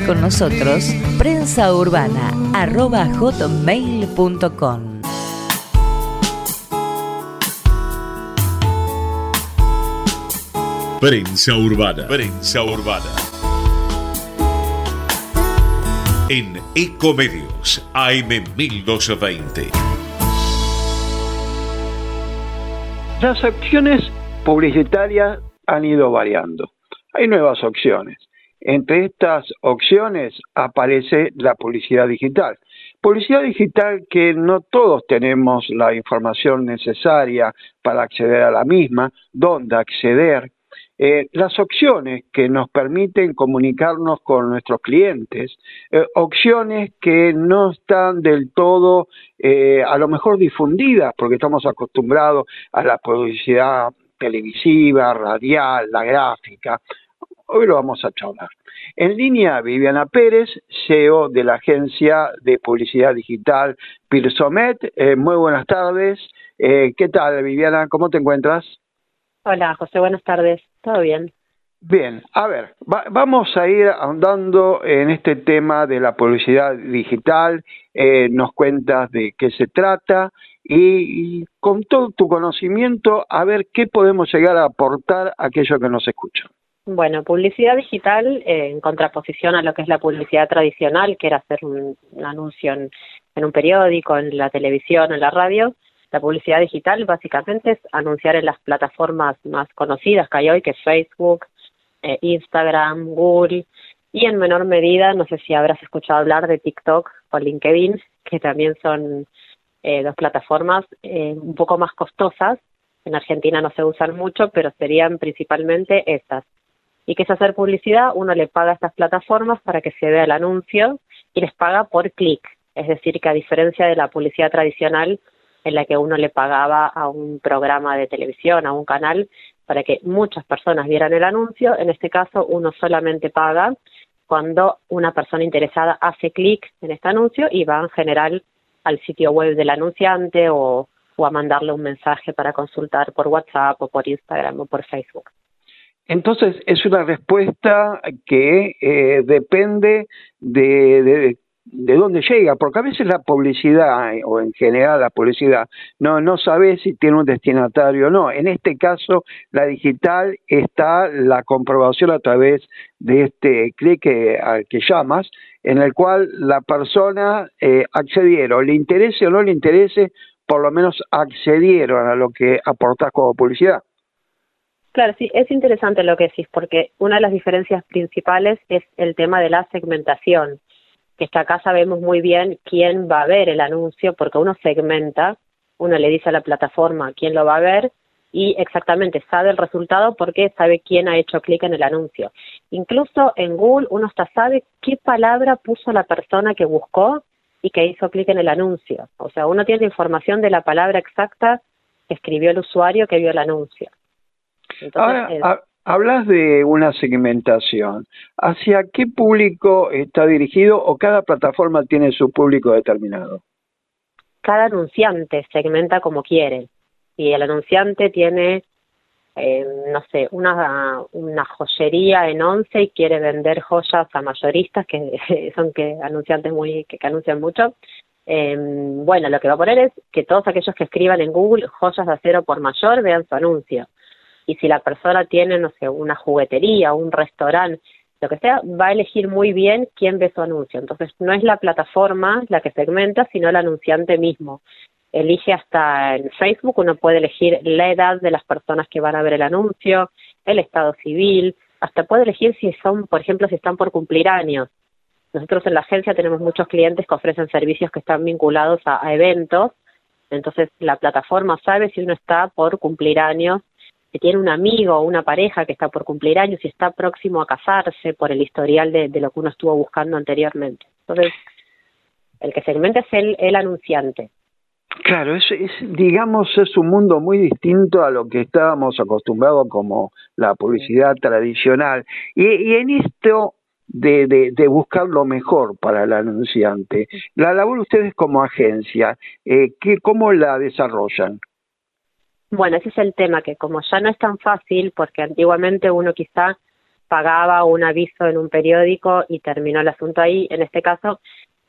con nosotros, prensaurbana.hotmail.com Prensa Urbana. Prensa Urbana. En Ecomedios AM 1220. Las opciones publicitarias han ido variando. Hay nuevas opciones. Entre estas opciones aparece la publicidad digital. Publicidad digital que no todos tenemos la información necesaria para acceder a la misma, dónde acceder, eh, las opciones que nos permiten comunicarnos con nuestros clientes, eh, opciones que no están del todo eh, a lo mejor difundidas porque estamos acostumbrados a la publicidad televisiva, radial, la gráfica. Hoy lo vamos a charlar. En línea, Viviana Pérez, CEO de la agencia de publicidad digital Pirsomet. Eh, muy buenas tardes. Eh, ¿Qué tal, Viviana? ¿Cómo te encuentras? Hola, José, buenas tardes. ¿Todo bien? Bien, a ver, va- vamos a ir ahondando en este tema de la publicidad digital, eh, nos cuentas de qué se trata y, y con todo tu conocimiento, a ver qué podemos llegar a aportar a aquellos que nos escuchan. Bueno, publicidad digital eh, en contraposición a lo que es la publicidad tradicional, que era hacer un, un anuncio en, en un periódico, en la televisión, en la radio. La publicidad digital básicamente es anunciar en las plataformas más conocidas que hay hoy, que es Facebook, eh, Instagram, Google y en menor medida, no sé si habrás escuchado hablar de TikTok o LinkedIn, que también son eh, dos plataformas eh, un poco más costosas. En Argentina no se usan mucho, pero serían principalmente estas. ¿Y qué es hacer publicidad? Uno le paga a estas plataformas para que se vea el anuncio y les paga por clic. Es decir, que a diferencia de la publicidad tradicional en la que uno le pagaba a un programa de televisión, a un canal, para que muchas personas vieran el anuncio, en este caso uno solamente paga cuando una persona interesada hace clic en este anuncio y va en general al sitio web del anunciante o, o a mandarle un mensaje para consultar por WhatsApp o por Instagram o por Facebook. Entonces, es una respuesta que eh, depende de, de, de, dónde llega, porque a veces la publicidad, o en general la publicidad, no, no sabe si tiene un destinatario o no. En este caso, la digital está la comprobación a través de este clic al que llamas, en el cual la persona eh, accedieron, le interese o no le interese, por lo menos accedieron a lo que aportas como publicidad. Claro, sí, es interesante lo que decís, porque una de las diferencias principales es el tema de la segmentación, que esta acá sabemos muy bien quién va a ver el anuncio, porque uno segmenta, uno le dice a la plataforma quién lo va a ver y exactamente sabe el resultado porque sabe quién ha hecho clic en el anuncio. Incluso en Google uno hasta sabe qué palabra puso la persona que buscó y que hizo clic en el anuncio. O sea, uno tiene información de la palabra exacta que escribió el usuario que vio el anuncio. Ahora, hablas de una segmentación. ¿Hacia qué público está dirigido o cada plataforma tiene su público determinado? Cada anunciante segmenta como quiere. Y el anunciante tiene, eh, no sé, una, una joyería en once y quiere vender joyas a mayoristas, que son que anunciantes muy que, que anuncian mucho. Eh, bueno, lo que va a poner es que todos aquellos que escriban en Google joyas de acero por mayor vean su anuncio y si la persona tiene, no sé, una juguetería, un restaurante, lo que sea, va a elegir muy bien quién ve su anuncio. Entonces, no es la plataforma la que segmenta, sino el anunciante mismo. Elige hasta en Facebook, uno puede elegir la edad de las personas que van a ver el anuncio, el estado civil, hasta puede elegir si son, por ejemplo, si están por cumplir años. Nosotros en la agencia tenemos muchos clientes que ofrecen servicios que están vinculados a, a eventos, entonces la plataforma sabe si uno está por cumplir años si tiene un amigo o una pareja que está por cumplir años y está próximo a casarse por el historial de, lo que uno estuvo buscando anteriormente. Entonces, el que segmenta es el, el anunciante. Claro, es, es, digamos, es un mundo muy distinto a lo que estábamos acostumbrados como la publicidad tradicional. Y, y en esto de, de, de, buscar lo mejor para el anunciante, la labor ustedes como agencia, eh, ¿qué, ¿cómo la desarrollan? Bueno, ese es el tema, que como ya no es tan fácil, porque antiguamente uno quizá pagaba un aviso en un periódico y terminó el asunto ahí, en este caso,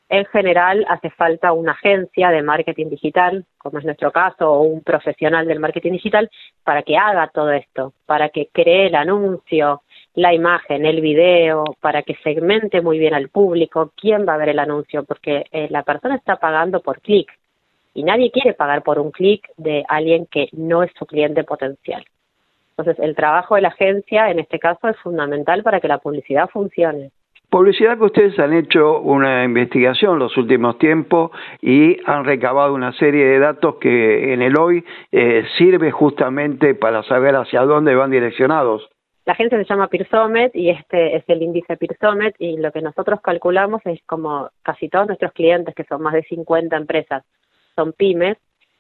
en general hace falta una agencia de marketing digital, como es nuestro caso, o un profesional del marketing digital, para que haga todo esto, para que cree el anuncio, la imagen, el video, para que segmente muy bien al público quién va a ver el anuncio, porque eh, la persona está pagando por clic y nadie quiere pagar por un clic de alguien que no es su cliente potencial. Entonces, el trabajo de la agencia en este caso es fundamental para que la publicidad funcione. Publicidad que ustedes han hecho una investigación los últimos tiempos y han recabado una serie de datos que en el hoy eh, sirve justamente para saber hacia dónde van direccionados. La agencia se llama Pearsomet y este es el índice Pearsomet y lo que nosotros calculamos es como casi todos nuestros clientes, que son más de 50 empresas, son pymes,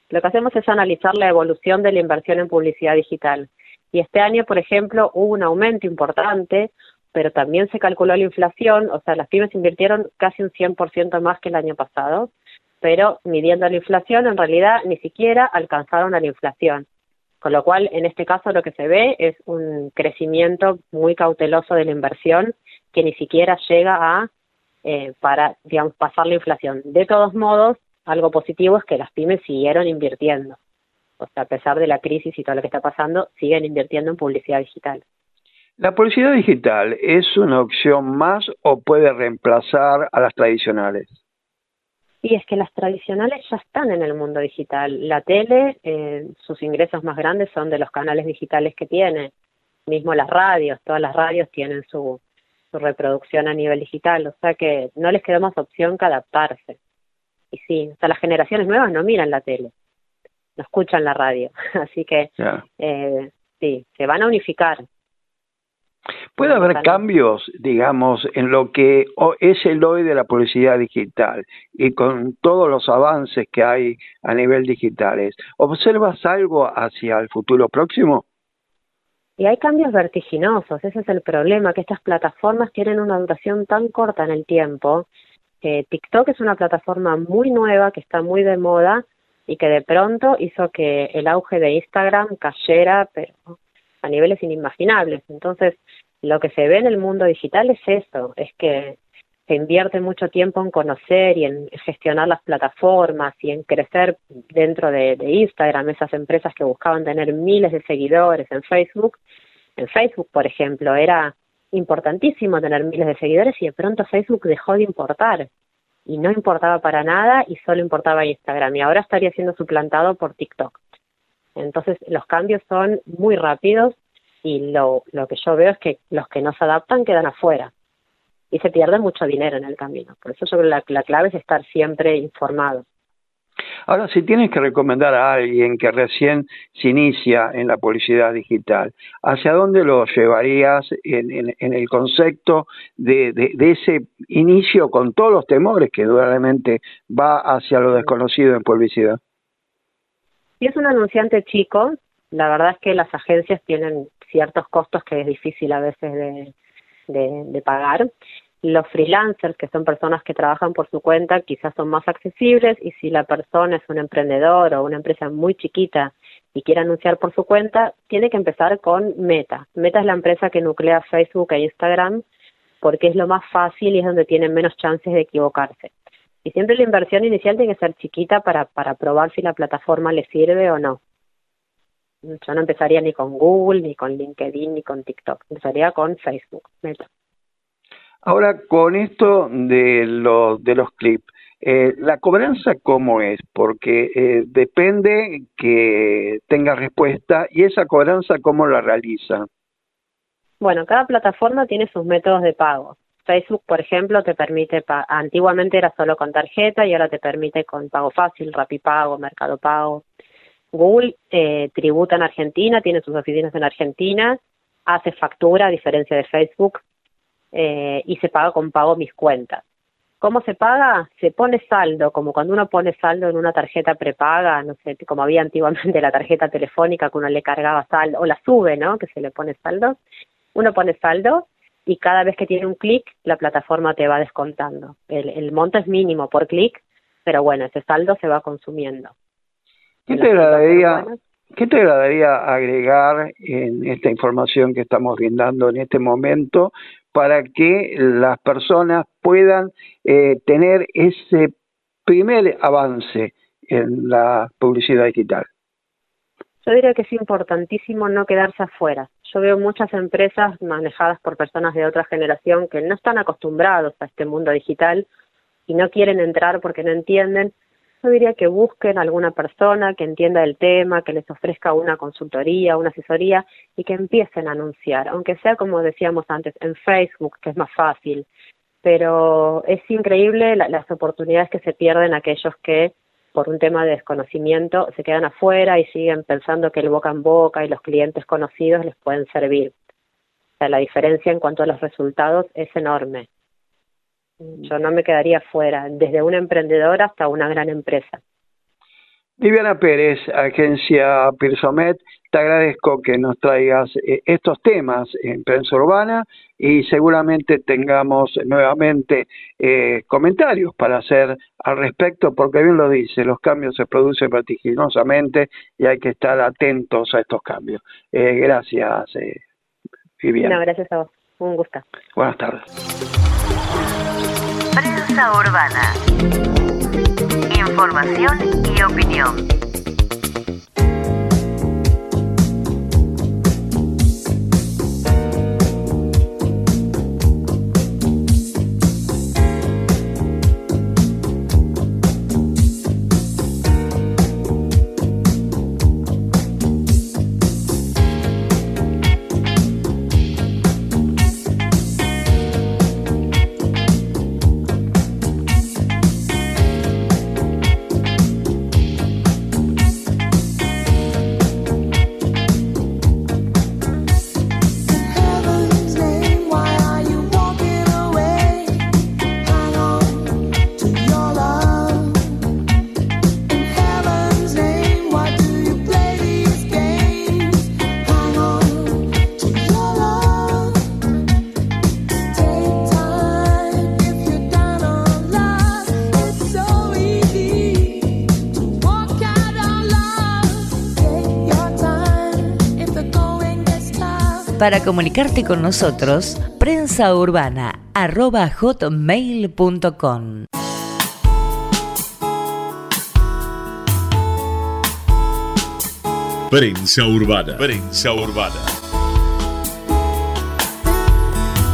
lo que hacemos es analizar la evolución de la inversión en publicidad digital. Y este año, por ejemplo, hubo un aumento importante, pero también se calculó la inflación, o sea, las pymes invirtieron casi un 100% más que el año pasado, pero midiendo la inflación, en realidad ni siquiera alcanzaron a la inflación. Con lo cual, en este caso, lo que se ve es un crecimiento muy cauteloso de la inversión que ni siquiera llega a, eh, para, digamos, pasar la inflación. De todos modos, algo positivo es que las pymes siguieron invirtiendo. O sea, a pesar de la crisis y todo lo que está pasando, siguen invirtiendo en publicidad digital. ¿La publicidad digital es una opción más o puede reemplazar a las tradicionales? Y es que las tradicionales ya están en el mundo digital. La tele, eh, sus ingresos más grandes son de los canales digitales que tiene. Mismo las radios, todas las radios tienen su, su reproducción a nivel digital. O sea que no les queda más opción que adaptarse y sí, o las generaciones nuevas no miran la tele, no escuchan la radio, así que eh, sí, se van a unificar. Puede haber cambios, digamos, en lo que es el hoy de la publicidad digital y con todos los avances que hay a nivel digitales. ¿Observas algo hacia el futuro próximo? Y hay cambios vertiginosos, ese es el problema, que estas plataformas tienen una duración tan corta en el tiempo. TikTok es una plataforma muy nueva, que está muy de moda y que de pronto hizo que el auge de Instagram cayera, pero a niveles inimaginables. Entonces, lo que se ve en el mundo digital es eso, es que se invierte mucho tiempo en conocer y en gestionar las plataformas y en crecer dentro de, Instagram, esas empresas que buscaban tener miles de seguidores en Facebook. En Facebook, por ejemplo, era importantísimo tener miles de seguidores y de pronto Facebook dejó de importar y no importaba para nada y solo importaba Instagram y ahora estaría siendo suplantado por TikTok. Entonces los cambios son muy rápidos y lo, lo que yo veo es que los que no se adaptan quedan afuera y se pierde mucho dinero en el camino. Por eso sobre la, la clave es estar siempre informado. Ahora, si tienes que recomendar a alguien que recién se inicia en la publicidad digital, ¿hacia dónde lo llevarías en, el concepto de, ese inicio con todos los temores que duramente va hacia lo desconocido en publicidad? Si es un anunciante chico, la verdad es que las agencias tienen ciertos costos que es difícil a veces de, pagar. Los freelancers, que son personas que trabajan por su cuenta, quizás son más accesibles y si la persona es un emprendedor o una empresa muy chiquita y quiere anunciar por su cuenta, tiene que empezar con Meta. Meta es la empresa que nuclea Facebook e Instagram porque es lo más fácil y es donde tienen menos chances de equivocarse. Y siempre la inversión inicial tiene que ser chiquita para, para probar si la plataforma le sirve o no. Yo no empezaría ni con Google, ni con LinkedIn, ni con TikTok. Empezaría con Facebook, Meta. Ahora, con esto de, los de los clips, eh, ¿la cobranza cómo es? Porque eh, depende que tenga respuesta y esa cobranza cómo la realiza. Bueno, cada plataforma tiene sus métodos de pago. Facebook, por ejemplo, te permite, antiguamente era solo con tarjeta y ahora te permite con pago fácil, Rapipago, Mercado Pago. Google eh, tributa en Argentina, tiene sus oficinas en Argentina, hace factura a diferencia de Facebook eh, y se paga con pago mis cuentas. ¿Cómo se paga? Se pone saldo, como cuando uno pone saldo en una tarjeta prepaga, no sé, como había antiguamente la tarjeta telefónica que uno le cargaba saldo, o la sube, ¿no? Que se le pone saldo. Uno pone saldo y cada vez que tiene un clic, la plataforma te va descontando. El, el monto es mínimo por clic, pero bueno, ese saldo se va consumiendo. ¿Qué te agradaría, ¿Qué te agradaría agregar en esta información que estamos brindando en este momento para que las personas puedan eh, tener ese primer avance en la publicidad digital? Yo diría que es importantísimo no quedarse afuera. Yo veo muchas empresas manejadas por personas de otra generación que no están acostumbrados a este mundo digital y no quieren entrar porque no entienden yo diría que busquen alguna persona que entienda el tema, que les ofrezca una consultoría, una asesoría y que empiecen a anunciar, aunque sea como decíamos antes, en Facebook, que es más fácil. Pero es increíble las oportunidades que se pierden aquellos que por un tema de desconocimiento se quedan afuera y siguen pensando que el boca en boca y los clientes conocidos les pueden servir. O sea, la diferencia en cuanto a los resultados es enorme. Yo no me quedaría fuera, desde una emprendedora hasta una gran empresa. Viviana Pérez, agencia Pirsomet, te agradezco que nos traigas eh, estos temas en prensa urbana y seguramente tengamos nuevamente eh, comentarios para hacer al respecto, porque bien lo dice, los cambios se producen vertiginosamente y hay que estar atentos a estos cambios. Eh, gracias, Viviana. No, gracias a vos. Un gusto. Buenas tardes. Urbana. Información y opinión. Para comunicarte con nosotros, prensaurbana.hotmail.com Prensa Urbana. Prensa Urbana.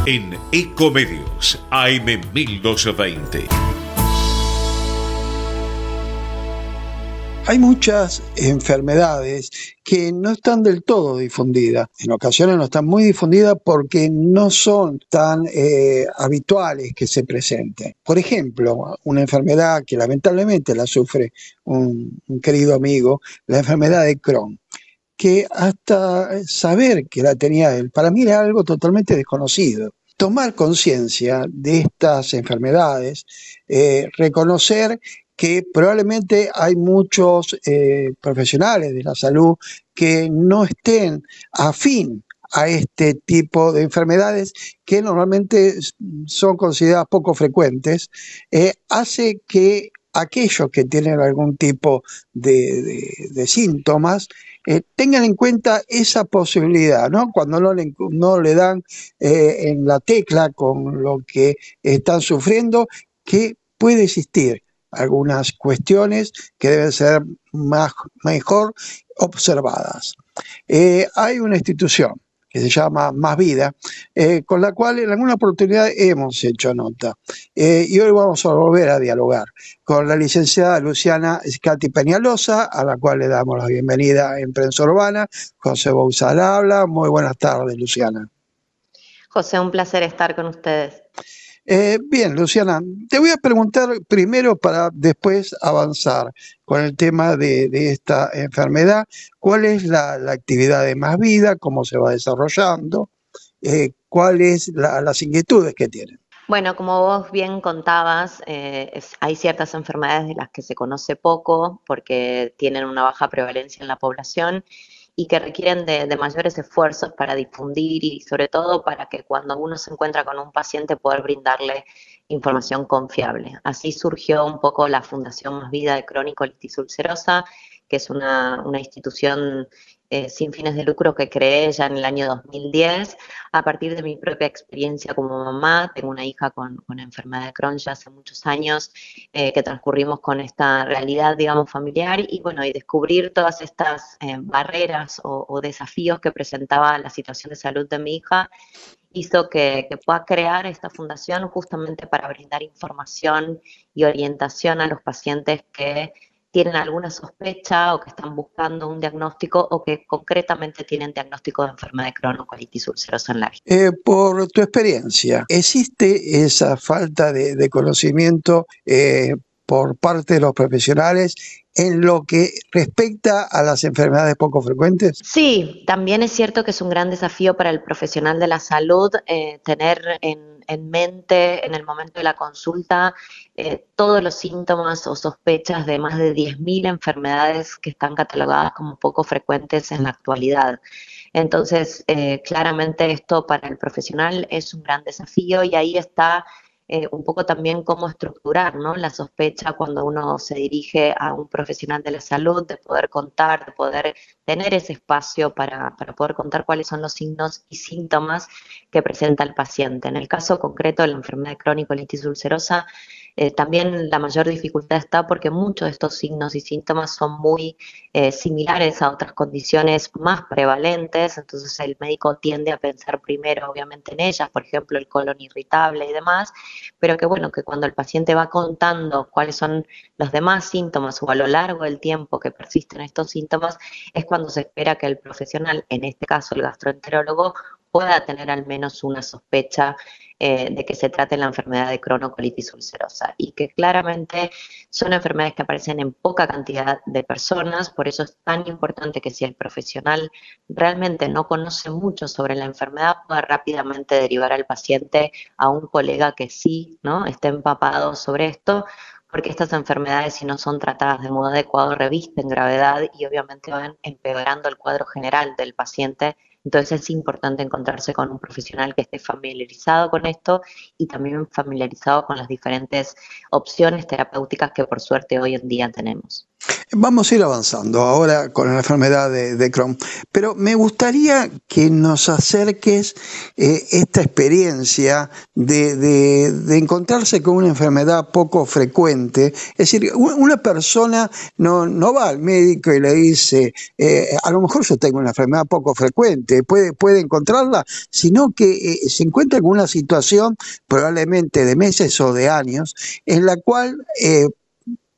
En Ecomedios AM 1220. Hay muchas enfermedades que no están del todo difundidas. En ocasiones no están muy difundidas porque no son tan eh, habituales que se presenten. Por ejemplo, una enfermedad que lamentablemente la sufre un, querido amigo, la enfermedad de Crohn que hasta saber que la tenía él, para mí era algo totalmente desconocido. Tomar conciencia de estas enfermedades, eh, reconocer que probablemente hay muchos eh, profesionales de la salud que no estén afín a este tipo de enfermedades que normalmente son consideradas poco frecuentes, eh, hace que aquellos que tienen algún tipo de síntomas eh, tengan en cuenta esa posibilidad, ¿no? Cuando no le, no le dan en la tecla con lo que están sufriendo, que puede existir algunas cuestiones que deben ser más, mejor observadas. Eh, hay una institución que se llama Más Vida, eh, con la cual en alguna oportunidad hemos hecho nota. Eh, y hoy vamos a volver a dialogar con la licenciada Luciana Scati Peñalosa, a la cual le damos la bienvenida en Prensa Urbana. José Bouzal habla. Muy buenas tardes, Luciana. José, un placer estar con ustedes. Eh, bien, Luciana, te voy a preguntar primero para después avanzar con el tema de, esta enfermedad, cuál es la, actividad de Más Vida, cómo se va desarrollando, eh, cuáles las inquietudes que tienen. Bueno, como vos bien contabas, eh, hay ciertas enfermedades de las que se conoce poco porque tienen una baja prevalencia en la población y que requieren de, mayores esfuerzos para difundir y sobre todo para que cuando uno se encuentra con un paciente poder brindarle información confiable. Así surgió un poco la Fundación Más Vida de Crónico Litis Ulcerosa, que es una, una institución eh, sin fines de lucro que creé ya en el año 2010, a partir de mi propia experiencia como mamá. Tengo una hija con, enfermedad de Crohn ya hace muchos años eh, que transcurrimos con esta realidad, digamos, familiar y bueno, y descubrir todas estas eh, barreras o, desafíos que presentaba la situación de salud de mi hija hizo que, que, pueda crear esta fundación justamente para brindar información y orientación a los pacientes que tienen alguna sospecha o que están buscando un diagnóstico o que concretamente tienen diagnóstico de enfermedad de Crohn o colitis ulcerosa en la vida. Eh, por tu experiencia, ¿existe esa falta de, conocimiento eh, por parte de los profesionales en lo que respecta a las enfermedades poco frecuentes? Sí, también es cierto que es un gran desafío para el profesional de la salud eh, tener en en mente en el momento de la consulta eh, todos los síntomas o sospechas de más de 10.000 enfermedades que están catalogadas como poco frecuentes en la actualidad. Entonces, eh, claramente esto para el profesional es un gran desafío y ahí está eh, un poco también cómo estructurar ¿no? la sospecha cuando uno se dirige a un profesional de la salud, de poder contar, de poder tener ese espacio para, para poder contar cuáles son los signos y síntomas que presenta el paciente. En el caso concreto de la enfermedad crónica litis ulcerosa, eh, también la mayor dificultad está porque muchos de estos signos y síntomas son muy eh, similares a otras condiciones más prevalentes, entonces el médico tiende a pensar primero obviamente en ellas, por ejemplo el colon irritable y demás, pero que bueno, que cuando el paciente va contando cuáles son los demás síntomas o a lo largo del tiempo que persisten estos síntomas, es cuando se espera que el profesional, en este caso el gastroenterólogo, pueda tener al menos una sospecha eh, de que se trate la enfermedad de cronocolitis ulcerosa y que claramente son enfermedades que aparecen en poca cantidad de personas, por eso es tan importante que si el profesional realmente no conoce mucho sobre la enfermedad, pueda rápidamente derivar al paciente a un colega que sí ¿no? esté empapado sobre esto, porque estas enfermedades, si no son tratadas de modo adecuado, revisten gravedad y obviamente van empeorando el cuadro general del paciente entonces es importante encontrarse con un profesional que esté familiarizado con esto y también familiarizado con las diferentes opciones terapéuticas que por suerte hoy en día tenemos. Vamos a ir avanzando ahora con la enfermedad de, Crohn, pero me gustaría que nos acerques eh, esta experiencia de, encontrarse con una enfermedad poco frecuente. Es decir, una persona no, no va al médico y le dice, eh, a lo mejor yo tengo una enfermedad poco frecuente, puede, puede encontrarla, sino que eh, se encuentra en una situación probablemente de meses o de años en la cual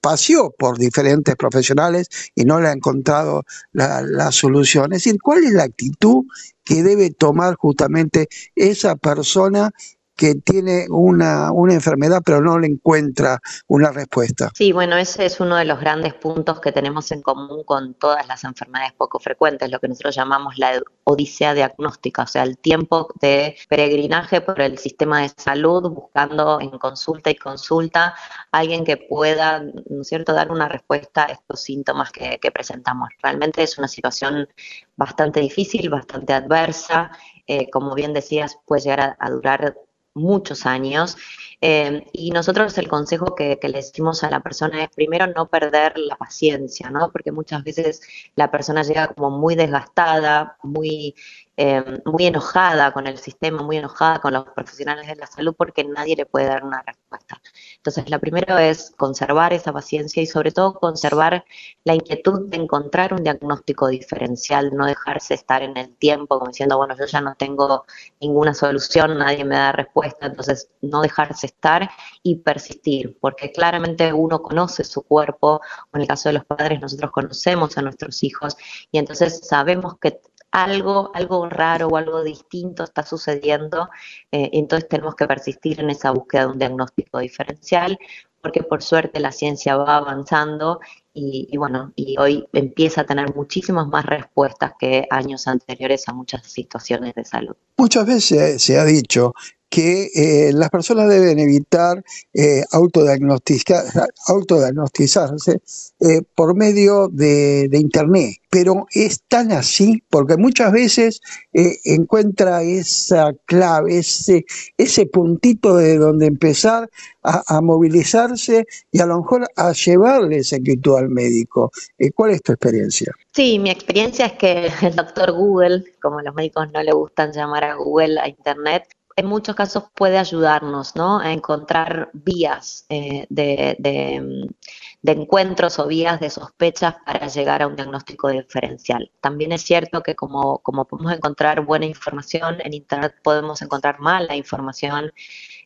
paseó por diferentes profesionales y no le ha encontrado la, la, solución. Es decir, ¿cuál es la actitud que debe tomar justamente esa persona que tiene una, una enfermedad pero no le encuentra una respuesta. Sí, bueno, ese es uno de los grandes puntos que tenemos en común con todas las enfermedades poco frecuentes, lo que nosotros llamamos la odisea diagnóstica, o sea, el tiempo de peregrinaje por el sistema de salud buscando en consulta y consulta alguien que pueda, ¿no es cierto?, dar una respuesta a estos síntomas que, presentamos. Realmente es una situación bastante difícil, bastante adversa. Eh, como bien decías, puede llegar a durar muchos años. Eh, y nosotros el consejo que, le decimos a la persona es primero no perder la paciencia, ¿no? Porque muchas veces la persona llega como muy desgastada, muy eh, muy enojada con el sistema, muy enojada con los profesionales de la salud porque nadie le puede dar una respuesta. Entonces, lo primero es conservar esa paciencia y sobre todo conservar la inquietud de encontrar un diagnóstico diferencial, no dejarse estar en el tiempo como diciendo, bueno, yo ya no tengo ninguna solución, nadie me da respuesta, entonces no dejarse estar y persistir, porque claramente uno conoce su cuerpo, o en el caso de los padres nosotros conocemos a nuestros hijos y entonces sabemos que algo, algo raro o algo distinto está sucediendo, eh, entonces tenemos que persistir en esa búsqueda de un diagnóstico diferencial, porque por suerte la ciencia va avanzando y, bueno, y hoy empieza a tener muchísimas más respuestas que años anteriores a muchas situaciones de salud. Muchas veces se ha dicho que eh, las personas deben evitar eh, autodiagnosticarse eh, por medio de, Internet. Pero es tan así porque muchas veces encuentra esa clave, ese, ese puntito de donde empezar a, movilizarse y a lo mejor a llevarle esa inquietud al médico. ¿Cuál es tu experiencia? Sí, mi experiencia es que el doctor Google, como los médicos no le gustan llamar a Google a Internet, en muchos casos puede ayudarnos ¿no? a encontrar vías eh, de, de, encuentros o vías de sospechas para llegar a un diagnóstico diferencial. También es cierto que como, como podemos encontrar buena información, en Internet podemos encontrar mala información.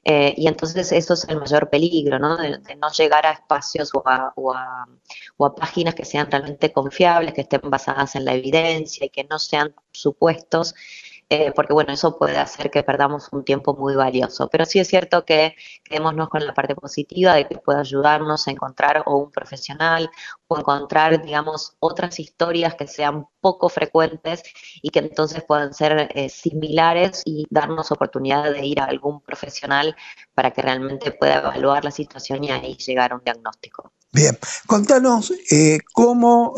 Eh, y entonces eso es el mayor peligro, ¿no? De, no llegar a espacios o a, o, a, o a páginas que sean realmente confiables, que estén basadas en la evidencia y que no sean supuestos eh, porque bueno, eso puede hacer que perdamos un tiempo muy valioso. Pero sí es cierto que quedémonos con la parte positiva de que puede ayudarnos a encontrar o un profesional o encontrar, digamos, otras historias que sean poco frecuentes y que entonces puedan ser eh, similares y darnos oportunidad de ir a algún profesional para que realmente pueda evaluar la situación y ahí llegar a un diagnóstico. Bien, contanos eh, cómo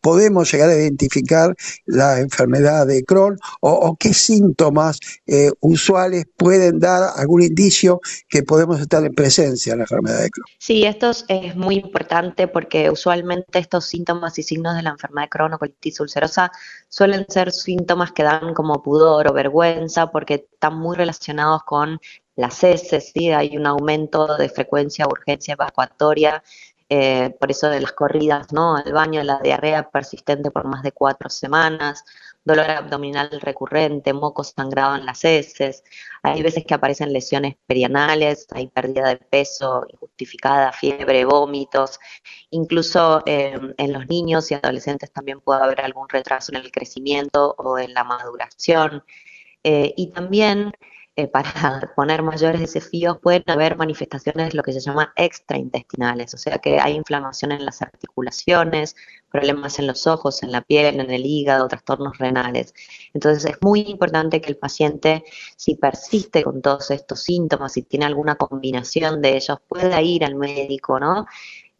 podemos llegar a identificar la enfermedad de Crohn o, qué síntomas eh, usuales pueden dar algún indicio que podemos estar en presencia de la enfermedad de Crohn. Sí, esto es muy importante porque usualmente estos síntomas y signos de la enfermedad de Crohn o colitis ulcerosa suelen ser síntomas que dan como pudor o vergüenza porque están muy relacionados con las heces, ¿sí? hay un aumento de frecuencia, urgencia evacuatoria eh, por eso de las corridas ¿no? al baño, la diarrea persistente por más de cuatro semanas, dolor abdominal recurrente, moco sangrado en las heces, hay veces que aparecen lesiones perianales, hay pérdida de peso injustificada, fiebre, vómitos, incluso eh, en los niños y adolescentes también puede haber algún retraso en el crecimiento o en la maduración. Eh, y también eh, para poner mayores desafíos pueden haber manifestaciones de lo que se llama extraintestinales, o sea que hay inflamación en las articulaciones, problemas en los ojos, en la piel, en el hígado, trastornos renales. Entonces es muy importante que el paciente, si persiste con todos estos síntomas, si tiene alguna combinación de ellos, pueda ir al médico, ¿no?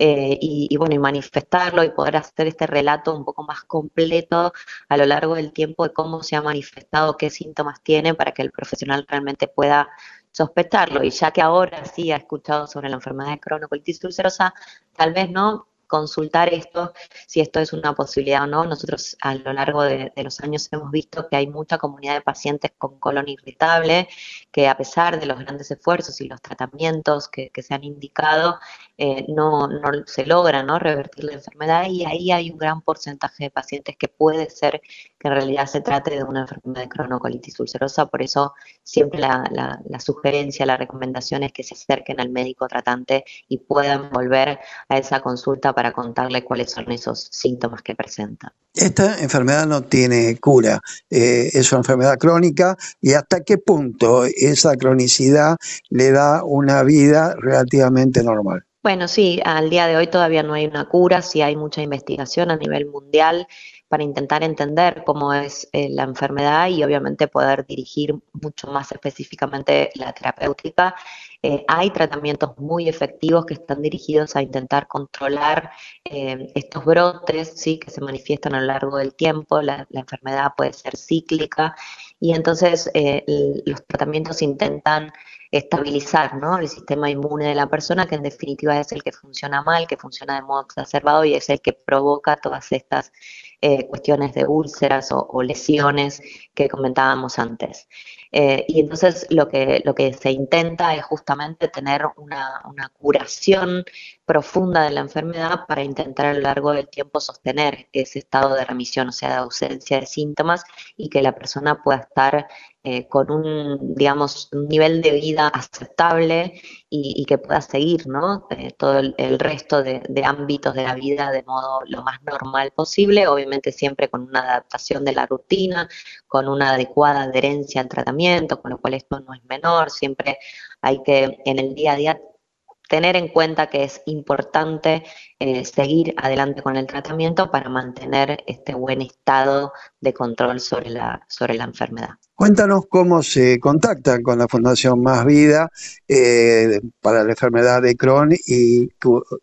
Eh, y, bueno, y manifestarlo y poder hacer este relato un poco más completo a lo largo del tiempo de cómo se ha manifestado, qué síntomas tiene para que el profesional realmente pueda sospecharlo. Y ya que ahora sí ha escuchado sobre la enfermedad de colitis ulcerosa, tal vez no consultar esto, si esto es una posibilidad o no. Nosotros a lo largo de, los años hemos visto que hay mucha comunidad de pacientes con colon irritable, que a pesar de los grandes esfuerzos y los tratamientos que, se han indicado, eh, no, no, se logra ¿no? revertir la enfermedad y ahí hay un gran porcentaje de pacientes que puede ser que en realidad se trate de una enfermedad de cronocolitis ulcerosa, por eso siempre la, la, sugerencia, la recomendación es que se acerquen al médico tratante y puedan volver a esa consulta contarle cuáles son esos síntomas que presentan. Esta enfermedad no tiene cura, eh, es una enfermedad crónica y hasta qué punto esa cronicidad le da una vida relativamente normal. Bueno, sí, al día de hoy todavía no hay una cura, sí hay mucha investigación a nivel mundial para intentar entender cómo es eh, la enfermedad y obviamente poder dirigir mucho más específicamente la terapéutica. Eh, hay tratamientos muy efectivos que están dirigidos a intentar controlar eh, estos brotes ¿sí? que se manifiestan a lo largo del tiempo. La, enfermedad puede ser cíclica y entonces los tratamientos intentan estabilizar ¿no? el sistema inmune de la persona, que en definitiva es el que funciona mal, que funciona de modo exacerbado y es el que provoca todas estas eh, cuestiones de úlceras o, lesiones que comentábamos antes. Eh, y entonces lo que, lo que se intenta es justamente tener una, una, curación profunda de la enfermedad para intentar a lo largo del tiempo sostener ese estado de remisión, o sea, de ausencia de síntomas y que la persona pueda estar eh, con un, digamos, un nivel de vida aceptable y, que pueda seguir, ¿no? Eh, todo el, resto de, ámbitos de la vida de modo lo más normal posible, obviamente siempre con una adaptación de la rutina, con una adecuada adherencia al tratamiento, con lo cual esto no es menor, siempre hay que en el día a día tener en cuenta que es importante eh, seguir adelante con el tratamiento para mantener este buen estado de control sobre la, sobre la enfermedad. Cuéntanos cómo se contactan con la Fundación Más Vida eh, para la enfermedad de Crohn y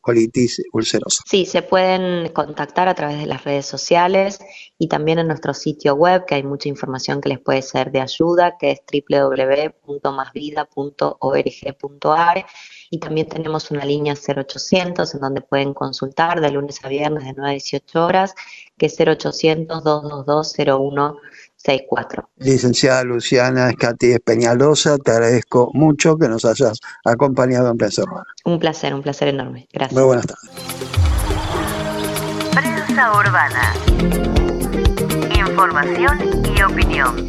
colitis ulcerosa. Sí, se pueden contactar a través de las redes sociales y también en nuestro sitio web, que hay mucha información que les puede ser de ayuda, que es www.masvida.org.ar y también tenemos una línea 0800 en donde pueden consultar de lunes a viernes de 9 a 18 horas, que es 0800 222 01 64. Licenciada Luciana Escati Peñalosa, te agradezco mucho que nos hayas acompañado en Prensa Urbana. Un placer, un placer enorme. Gracias. Muy buenas tardes. Prensa Urbana. Información y opinión.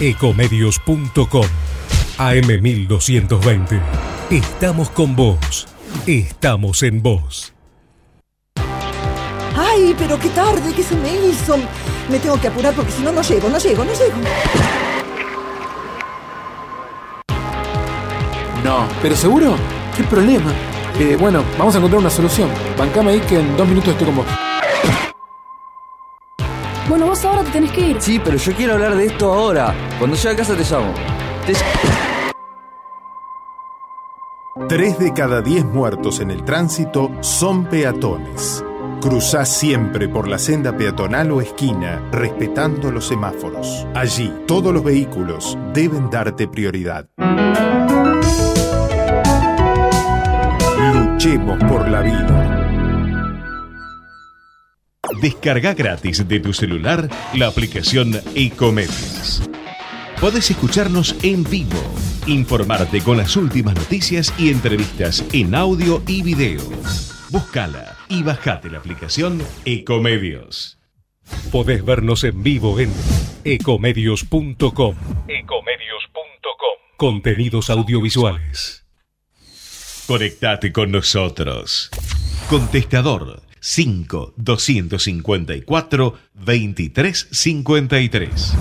Ecomedios.com AM1220. Estamos con vos. Estamos en vos. ¡Ay, pero qué tarde que se me hizo! Me tengo que apurar porque si no, no llego, no llego, no llego. No, ¿pero seguro? ¿Qué problema? Eh, bueno, vamos a encontrar una solución. Bancame ahí que en dos minutos estoy con vos. Bueno, vos ahora te tenés que ir. Sí, pero yo quiero hablar de esto ahora. Cuando llegue a casa te llamo. Tres de cada diez muertos en el tránsito son peatones. Cruzá siempre por la senda peatonal o esquina, respetando los semáforos. Allí, todos los vehículos deben darte prioridad. Luchemos por la vida. Descarga gratis de tu celular la aplicación Ecomedios. Podés escucharnos en vivo, informarte con las últimas noticias y entrevistas en audio y video. Búscala y bajate la aplicación Ecomedios. Podés vernos en vivo en ecomedios.com. Ecomedios.com. Contenidos audiovisuales. Conectate con nosotros. Contestador 5 254 2353.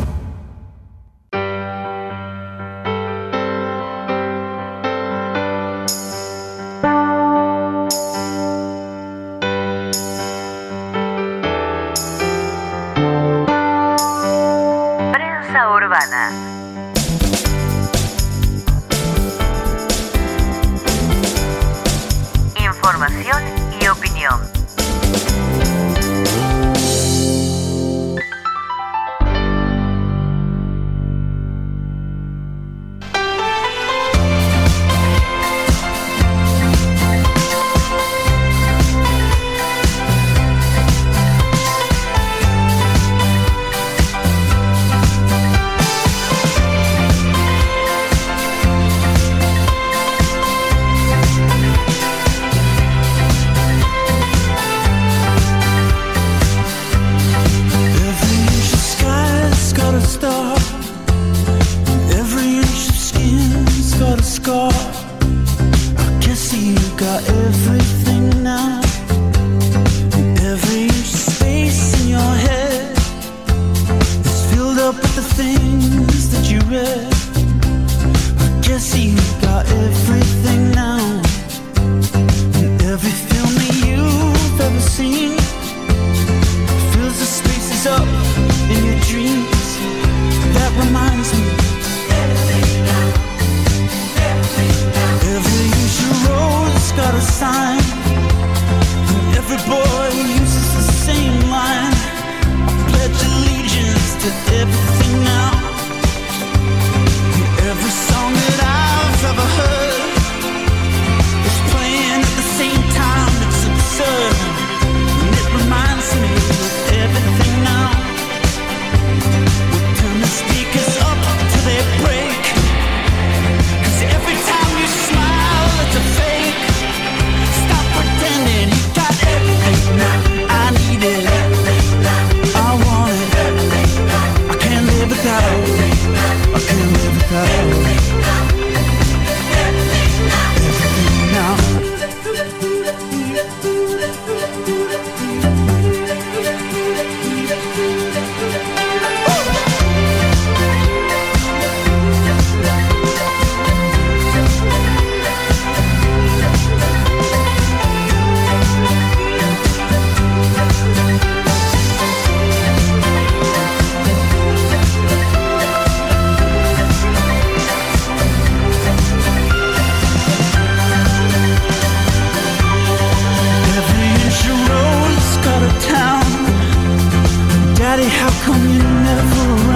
Daddy, how come you're never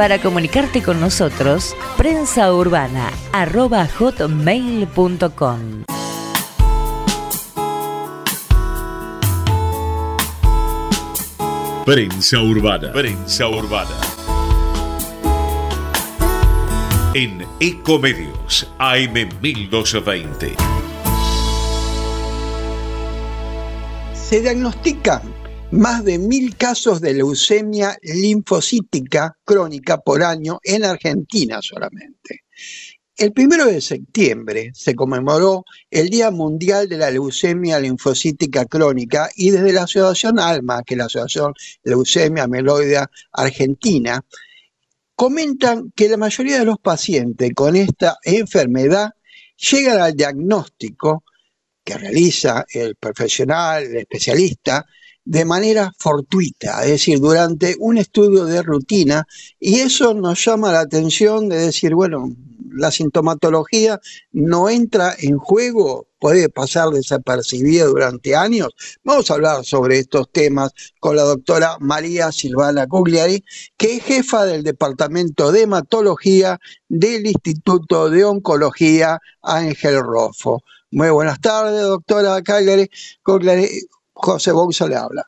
Para comunicarte con nosotros, prensaurbana.hotmail.com Prensa Urbana. Prensa Urbana. En Ecomedios AM 1220. Se diagnostican más de mil casos de leucemia linfocítica crónica por año en Argentina solamente. El primero de septiembre se conmemoró el Día Mundial de la Leucemia Linfocítica Crónica y desde la Asociación ALMA, que es la Asociación Leucemia Meloidea Argentina, comentan que la mayoría de los pacientes con esta enfermedad llegan al diagnóstico que realiza el profesional, el especialista, de manera fortuita, es decir, durante un estudio de rutina, y eso nos llama la atención de decir, bueno, la sintomatología no entra en juego, puede pasar desapercibida durante años. Vamos a hablar sobre estos temas con la doctora María Silvana Cugliari, que es jefa del Departamento de Hematología del Instituto de Oncología Ángel Rofo. Muy buenas tardes, doctora Cagliari. José Bouza le habla.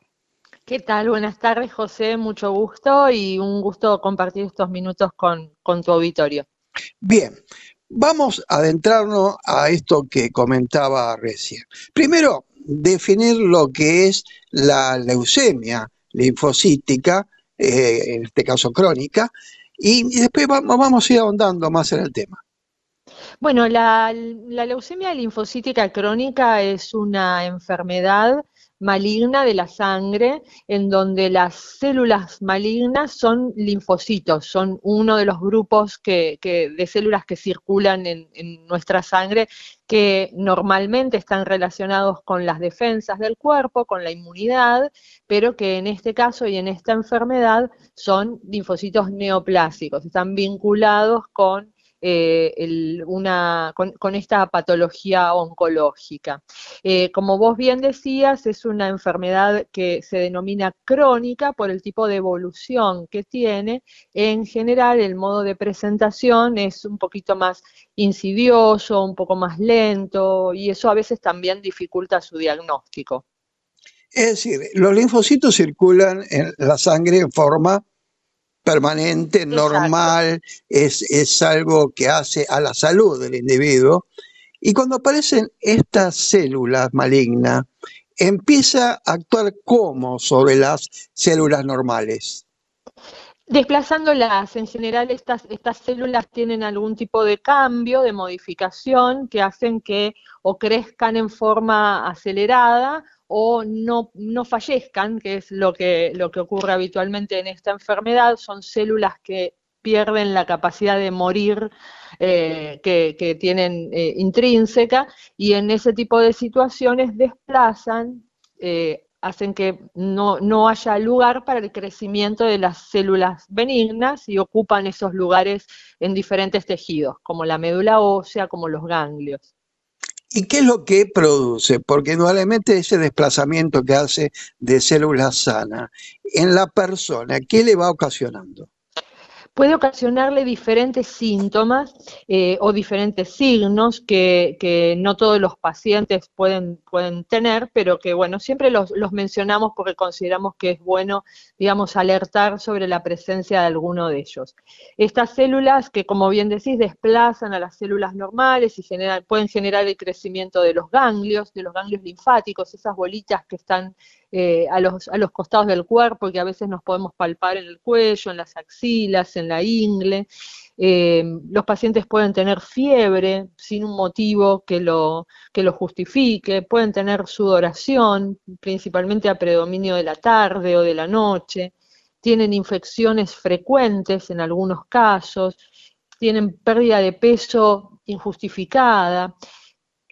¿Qué tal? Buenas tardes, José. Mucho gusto y un gusto compartir estos minutos con, con tu auditorio. Bien, vamos a adentrarnos a esto que comentaba recién. Primero, definir lo que es la leucemia linfocítica, eh, en este caso crónica, y, y después vamos, vamos a ir ahondando más en el tema. Bueno, la, la leucemia linfocítica crónica es una enfermedad maligna de la sangre, en donde las células malignas son linfocitos, son uno de los grupos que, que- de células que circulan en, en nuestra sangre, que normalmente están relacionados con las defensas del cuerpo, con la inmunidad, pero que en este caso y en esta enfermedad son linfocitos neoplásicos, están vinculados con eh, una, con, con esta patología oncológica. Eh, como vos bien decías, es una enfermedad que se denomina crónica por el tipo de evolución que tiene. En general, el modo de presentación es un poquito más insidioso, un poco más lento, y eso a veces también dificulta su diagnóstico. Es decir, los linfocitos circulan en la sangre en forma permanente, normal, es, es algo que hace a la salud del individuo. Y cuando aparecen estas células malignas, empieza a actuar como sobre las células normales. Desplazándolas, en general estas, estas células tienen algún tipo de cambio, de modificación, que hacen que o crezcan en forma acelerada o no, no fallezcan, que es lo que, lo que ocurre habitualmente en esta enfermedad. Son células que pierden la capacidad de morir eh, que, que tienen eh, intrínseca y en ese tipo de situaciones desplazan eh, hacen que no, no haya lugar para el crecimiento de las células benignas y ocupan esos lugares en diferentes tejidos, como la médula ósea, como los ganglios. ¿Y qué es lo que produce? Porque indudablemente ese desplazamiento que hace de células sanas en la persona, ¿qué le va ocasionando? Puede ocasionarle diferentes síntomas eh, o diferentes signos que, no todos los pacientes pueden, pueden tener, pero que bueno, siempre los, los, mencionamos porque consideramos que es bueno, digamos, alertar sobre la presencia de alguno de ellos. Estas células que, como bien decís, desplazan a las células normales y pueden generar el crecimiento de los ganglios, de los ganglios linfáticos, esas bolitas que están eh, a, los, a los costados del cuerpo que a veces nos podemos palpar en el cuello, en las axilas, en la ingle. Eh, los pacientes pueden tener fiebre sin un motivo que lo, que lo justifique, pueden tener sudoración, principalmente a predominio de la tarde o de la noche, tienen infecciones frecuentes en algunos casos, tienen pérdida de peso injustificada.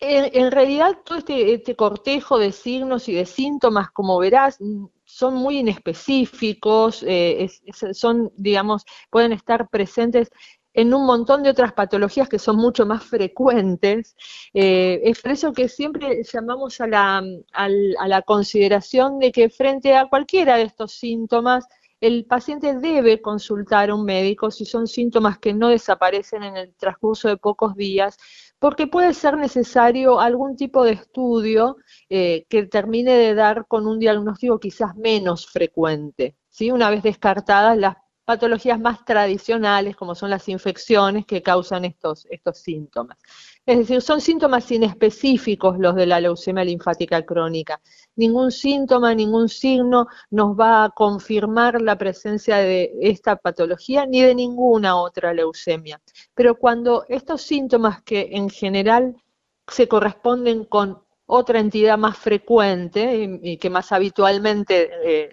En, realidad todo este, este, cortejo de signos y de síntomas, como verás, son muy inespecíficos, eh, son, digamos, pueden estar presentes en un montón de otras patologías que son mucho más frecuentes. Eh, es por eso que siempre llamamos a, a la consideración de que frente a cualquiera de estos síntomas, el paciente debe consultar a un médico si son síntomas que no desaparecen en el transcurso de pocos días, porque puede ser necesario algún tipo de estudio eh, que termine de dar con un diagnóstico quizás menos frecuente, ¿sí? una vez descartadas las patologías más tradicionales, como son las infecciones que causan estos, estos síntomas. Es decir, son síntomas inespecíficos los de la leucemia linfática crónica. Ningún síntoma, ningún signo nos va a confirmar la presencia de esta patología ni de ninguna otra leucemia. Pero cuando estos síntomas que en general se corresponden con otra entidad más frecuente y, que más habitualmente eh,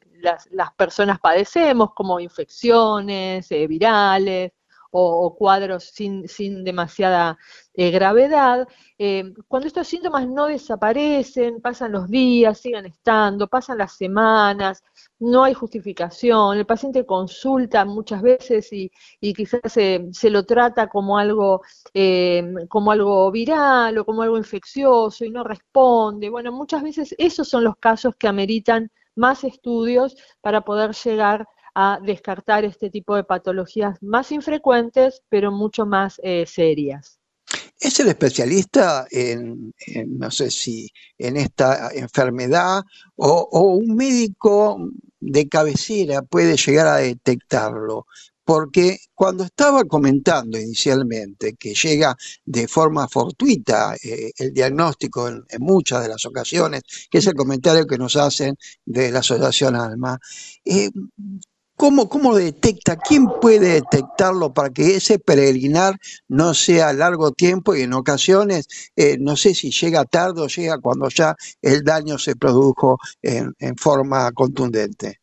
las, personas padecemos, como infecciones eh, virales o, cuadros sin, sin demasiada eh, gravedad, eh, cuando estos síntomas no desaparecen, pasan los días, siguen estando, pasan las semanas, no hay justificación, el paciente consulta muchas veces y, y quizás se, se, lo trata como algo, como algo viral o como algo infeccioso y no responde. Bueno, muchas veces esos son los casos que ameritan más estudios para poder llegar a descartar este tipo de patologías más infrecuentes, pero mucho más eh, serias. ¿Es el especialista en, no sé si, en esta enfermedad o, un médico de cabecera puede llegar a detectarlo? Porque cuando estaba comentando inicialmente que llega de forma fortuita eh, el diagnóstico en, muchas de las ocasiones, que es el comentario que nos hacen de la Asociación Alma, eh, ¿Cómo, ¿Cómo detecta? ¿Quién puede detectarlo para que ese peregrinar no sea a largo tiempo y en ocasiones, eh, no sé si llega tarde o llega cuando ya el daño se produjo en forma contundente?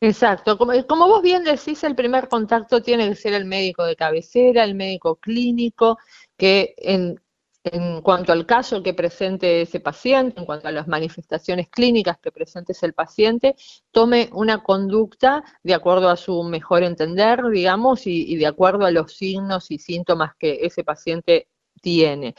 Exacto, como, como vos bien decís, el primer contacto tiene que ser el médico de cabecera, el médico clínico, que en, en cuanto al caso que presente ese paciente, en cuanto a las manifestaciones clínicas que presente el paciente, tome una conducta de acuerdo a su mejor entender, digamos, y, y de acuerdo a los signos y síntomas que ese paciente tiene.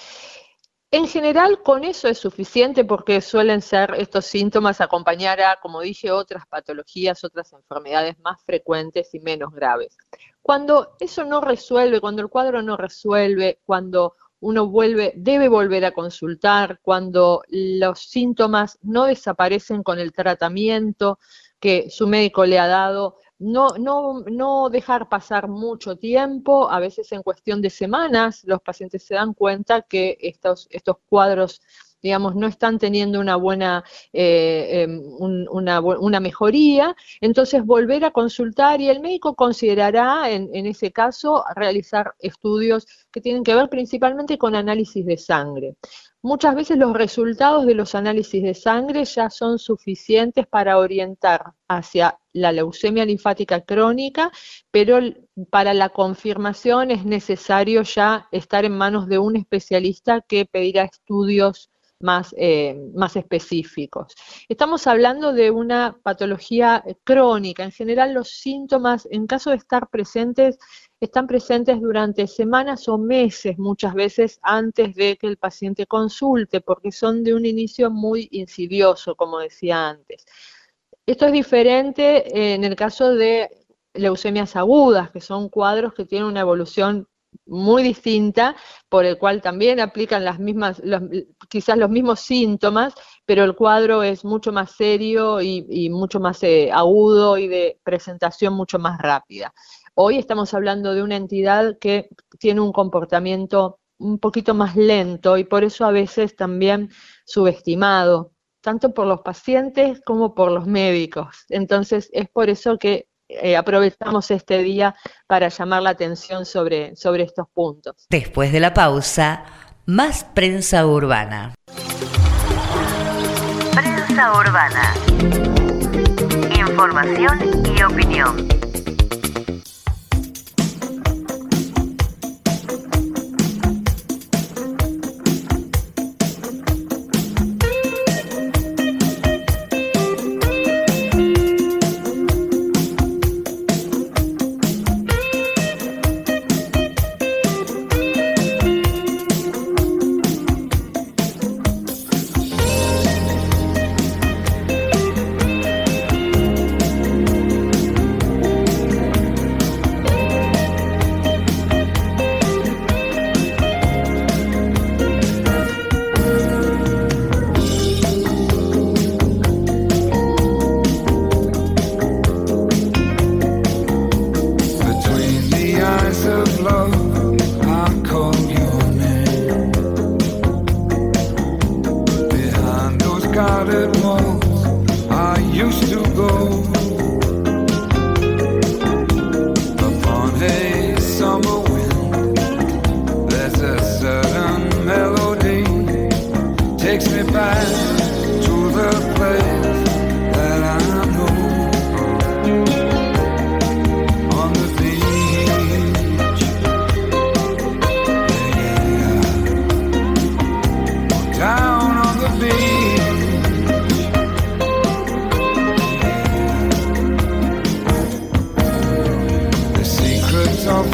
En general, con eso es suficiente porque suelen ser estos síntomas acompañar a, como dije, otras patologías, otras enfermedades más frecuentes y menos graves. Cuando eso no resuelve, cuando el cuadro no resuelve, cuando uno vuelve, debe volver a consultar, cuando los síntomas no desaparecen con el tratamiento que su médico le ha dado, no, no, no dejar pasar mucho tiempo, a veces en cuestión de semanas los pacientes se dan cuenta que estos, estos cuadros digamos, no están teniendo una buena, eh, un, una, una, mejoría, entonces volver a consultar y el médico considerará en, en, ese caso realizar estudios que tienen que ver principalmente con análisis de sangre. Muchas veces los resultados de los análisis de sangre ya son suficientes para orientar hacia la leucemia linfática crónica, pero para la confirmación es necesario ya estar en manos de un especialista que pedirá estudios más, eh, más específicos. Estamos hablando de una patología crónica. En general, los síntomas, en caso de estar presentes, están presentes durante semanas o meses, muchas veces antes de que el paciente consulte, porque son de un inicio muy insidioso, como decía antes. Esto es diferente en el caso de leucemias agudas, que son cuadros que tienen una evolución muy distinta, por el cual también aplican las mismas, quizás los mismos síntomas, pero el cuadro es mucho más serio y, y mucho más eh, agudo y de presentación mucho más rápida. Hoy estamos hablando de una entidad que tiene un comportamiento un poquito más lento y por eso a veces también subestimado, tanto por los pacientes como por los médicos. Entonces es por eso que eh, aprovechamos este día para llamar la atención sobre, sobre estos puntos. Después de la pausa, más prensa urbana. Prensa urbana. Información y opinión.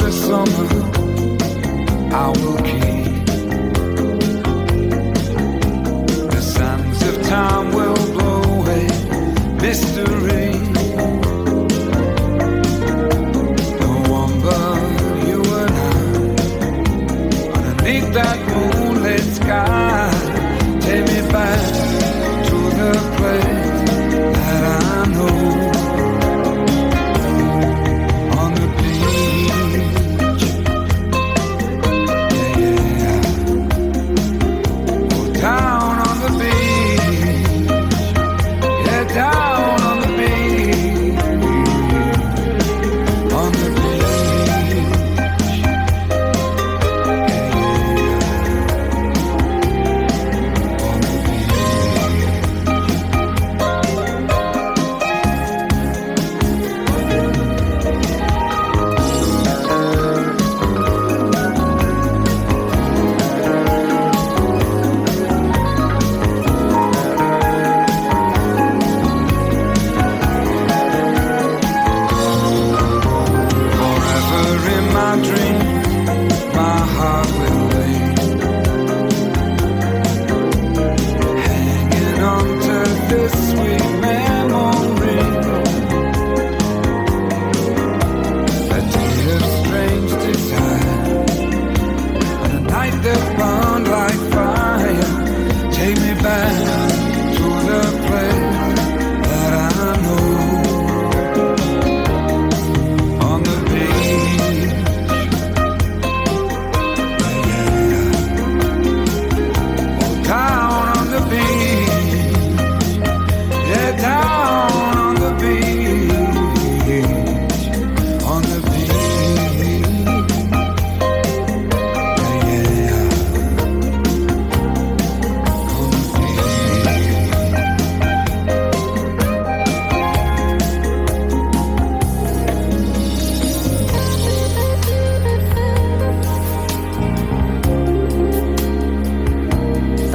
the summer I will keep. The sands of time will blow away.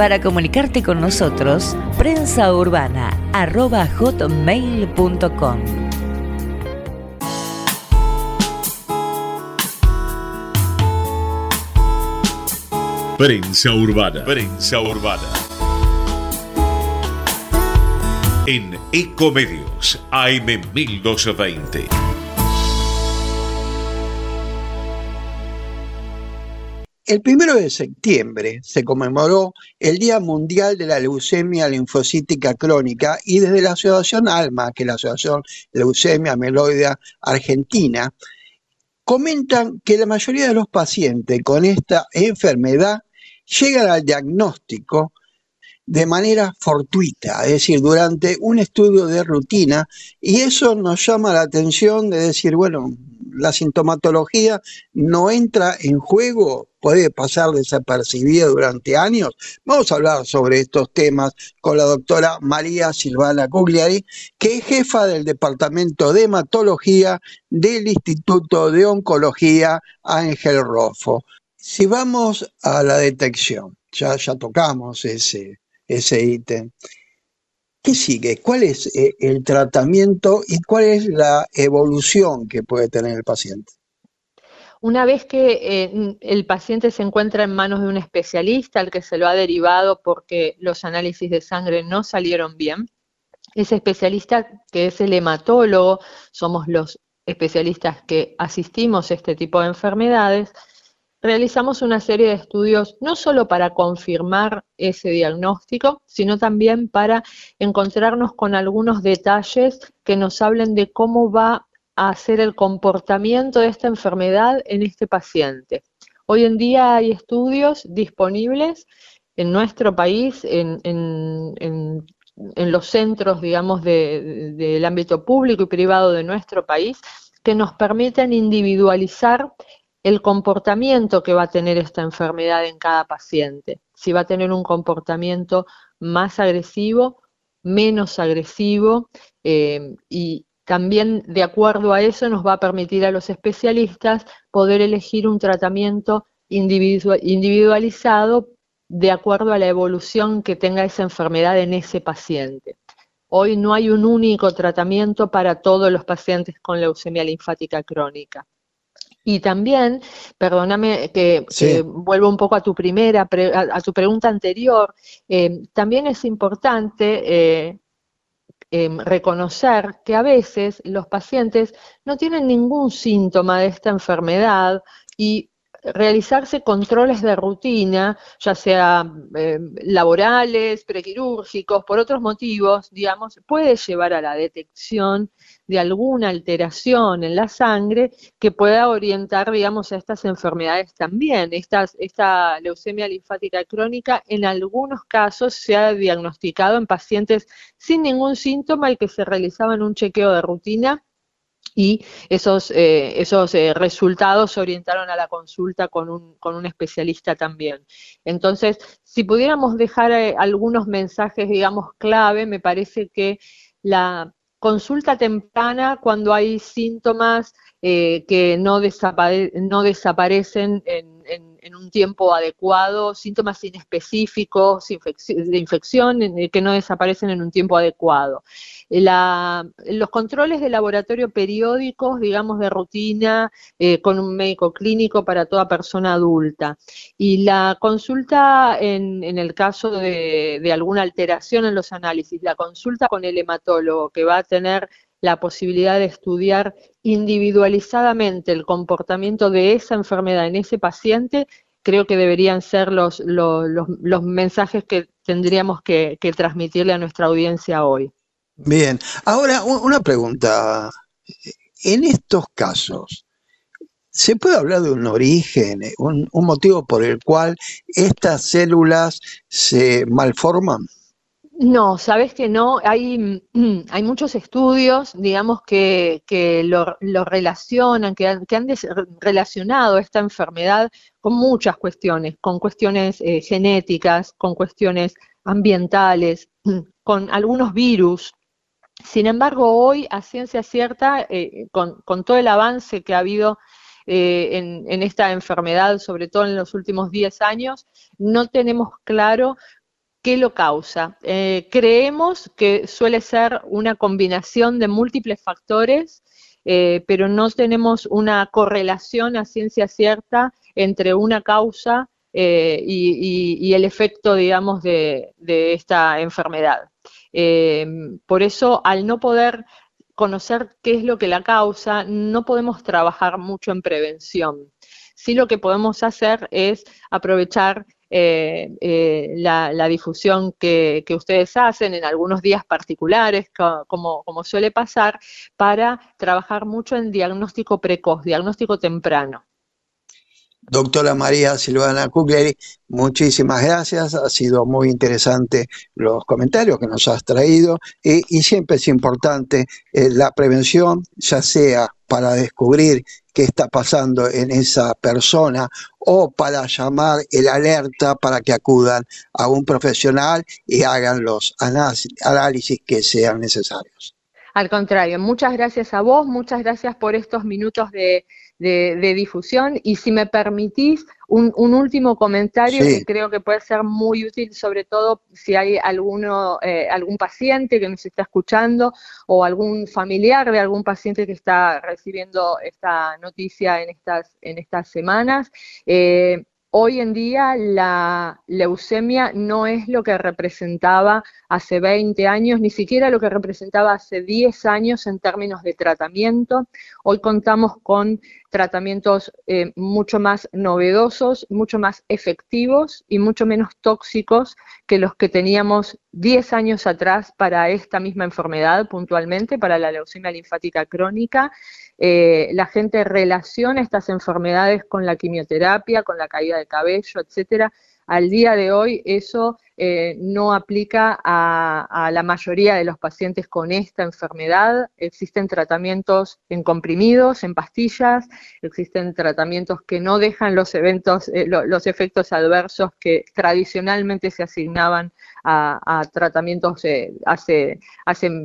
Para comunicarte con nosotros, prensaurbana.hotmail.com Prensa Urbana. Prensa Urbana. En Ecomedios AM1220. El primero de septiembre se conmemoró el Día Mundial de la Leucemia Linfocítica Crónica y desde la Asociación ALMA, que es la Asociación Leucemia Meloidea Argentina, comentan que la mayoría de los pacientes con esta enfermedad llegan al diagnóstico de manera fortuita, es decir, durante un estudio de rutina, y eso nos llama la atención de decir, bueno, la sintomatología no entra en juego, puede pasar desapercibida durante años. Vamos a hablar sobre estos temas con la doctora María Silvana Cugliari, que es jefa del Departamento de Hematología del Instituto de Oncología Ángel Rofo. Si vamos a la detección, ya, ya tocamos ese, ese ítem. ¿Qué sigue? ¿Cuál es eh, el tratamiento y cuál es la evolución que puede tener el paciente? Una vez que eh, el paciente se encuentra en manos de un especialista al que se lo ha derivado porque los análisis de sangre no salieron bien, ese especialista que es el hematólogo, somos los especialistas que asistimos a este tipo de enfermedades, realizamos una serie de estudios no solo para confirmar ese diagnóstico, sino también para encontrarnos con algunos detalles que nos hablen de cómo va a ser el comportamiento de esta enfermedad en este paciente. Hoy en día hay estudios disponibles en nuestro país, en, en- en- los centros, digamos, de- del ámbito público y privado de nuestro país, que nos permiten individualizar el comportamiento que va a tener esta enfermedad en cada paciente. Si va a tener un comportamiento más agresivo, menos agresivo, eh, y también de acuerdo a eso nos va a permitir a los especialistas poder elegir un tratamiento individua- individualizado de acuerdo a la evolución que tenga esa enfermedad en ese paciente. Hoy no hay un único tratamiento para todos los pacientes con leucemia linfática crónica. Y también, perdóname que, Sí. que vuelvo un poco a tu primera, a tu pregunta anterior, eh, también es importante eh, em, reconocer que a veces los pacientes no tienen ningún síntoma de esta enfermedad y realizarse controles de rutina, ya sea eh, laborales, prequirúrgicos, por otros motivos, digamos, puede llevar a la detección de alguna alteración en la sangre que pueda orientar, digamos, a estas enfermedades también. Esta leucemia linfática crónica en algunos casos se ha diagnosticado en pacientes sin ningún síntoma y que se realizaban un chequeo de rutina y esos, eh, esos eh, resultados se orientaron a la consulta con un, con un especialista también. Entonces, si pudiéramos dejar eh, algunos mensajes, digamos, clave, me parece que la consulta temprana cuando hay síntomas eh, que no, no desaparecen en, en- en un tiempo adecuado, síntomas inespecíficos de infección que no desaparecen en un tiempo adecuado. Los controles de laboratorio periódicos, digamos, de rutina, eh, con un médico clínico para toda persona adulta. Y la consulta en, en el caso de alguna alteración en los análisis, la consulta con el hematólogo que va a tener la posibilidad de estudiar individualizadamente el comportamiento de esa enfermedad en ese paciente creo que deberían ser los, los, los, mensajes que tendríamos que, que transmitirle a nuestra audiencia hoy. Bien, ahora una pregunta. En estos casos, ¿se puede hablar de un origen, un, un motivo por el cual estas células se malforman? No, sabes que no, hay, mm, hay muchos estudios, digamos, que, que lo, relacionan, que han, que han des- relacionado esta enfermedad con muchas cuestiones, con cuestiones eh, genéticas, con cuestiones ambientales, con algunos virus. Sin embargo, hoy, a ciencia cierta, eh, con, con todo el avance que ha habido eh, en, en esta enfermedad, sobre todo en los últimos 10 años, no tenemos claro ¿Qué lo causa? Eh, creemos que suele ser una combinación de múltiples factores, eh, pero no tenemos una correlación a ciencia cierta entre una causa eh, y, el efecto, digamos, de, esta enfermedad. Por eso, al no poder conocer qué es lo que la causa, no podemos trabajar mucho en prevención. Sí lo que podemos hacer es aprovechar eh, eh, la, difusión que, que ustedes hacen en algunos días particulares, co- como, como suele pasar, para trabajar mucho en diagnóstico precoz, diagnóstico temprano. Doctora María Silvana Kugleri, muchísimas gracias. Ha sido muy interesante los comentarios que nos has traído y, y siempre es importante eh, la prevención, ya sea para descubrir qué está pasando en esa persona o para llamar el alerta para que acudan a un profesional y hagan los análisis que sean necesarios. Al contrario, muchas gracias a vos, muchas gracias por estos minutos de- de difusión y si me permitís un, un último comentario Sí. que creo que puede ser muy útil, sobre todo si hay alguno, eh, algún paciente que nos está escuchando o algún familiar de algún paciente que está recibiendo esta noticia en estas, en estas semanas. Eh, Hoy en día la leucemia no es lo que representaba hace 20 años, ni siquiera lo que representaba hace 10 años en términos de tratamiento. Hoy contamos con tratamientos eh, mucho más novedosos, mucho más efectivos y mucho menos tóxicos que los que teníamos 10 años atrás para esta misma enfermedad puntualmente, para la leucemia linfática crónica. Eh, la gente relaciona estas enfermedades con la quimioterapia, con la caída de cabello, etcétera. Al día de hoy eso eh, no aplica a, la mayoría de los pacientes con esta enfermedad. Existen tratamientos en comprimidos, en pastillas, existen tratamientos que no dejan los eventos, eh, lo- los efectos adversos que tradicionalmente se asignaban a, tratamientos eh, hace,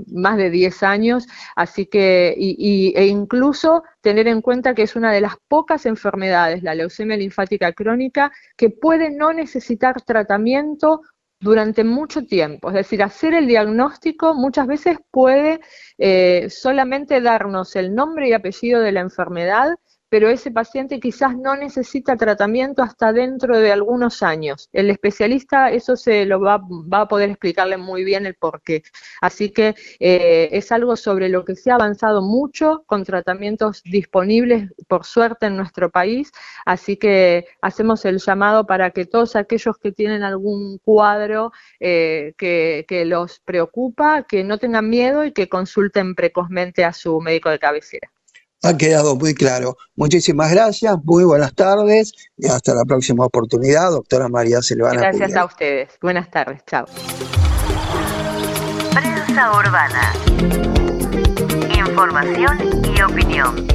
más de 10 años. Así que, e incluso tener en cuenta que es una de las pocas enfermedades, la leucemia linfática crónica, que puede no necesitar tratamiento durante mucho tiempo. Es decir, hacer el diagnóstico muchas veces puede eh, solamente darnos el nombre y apellido de la enfermedad, pero ese paciente quizás no necesita tratamiento hasta dentro de algunos años. El especialista eso se lo va, a poder explicarle muy bien el por qué. Así que eh, es algo sobre lo que se ha avanzado mucho con tratamientos disponibles, por suerte, en nuestro país. Así que hacemos el llamado para que todos aquellos que tienen algún cuadro eh, que, que los preocupa, que no tengan miedo y que consulten precozmente a su médico de cabecera. Ha quedado muy claro. Muchísimas gracias, muy buenas tardes y hasta la próxima oportunidad, doctora María Silvana Gracias a ustedes. Buenas tardes. Chao. Prensa urbana. Información y opinión.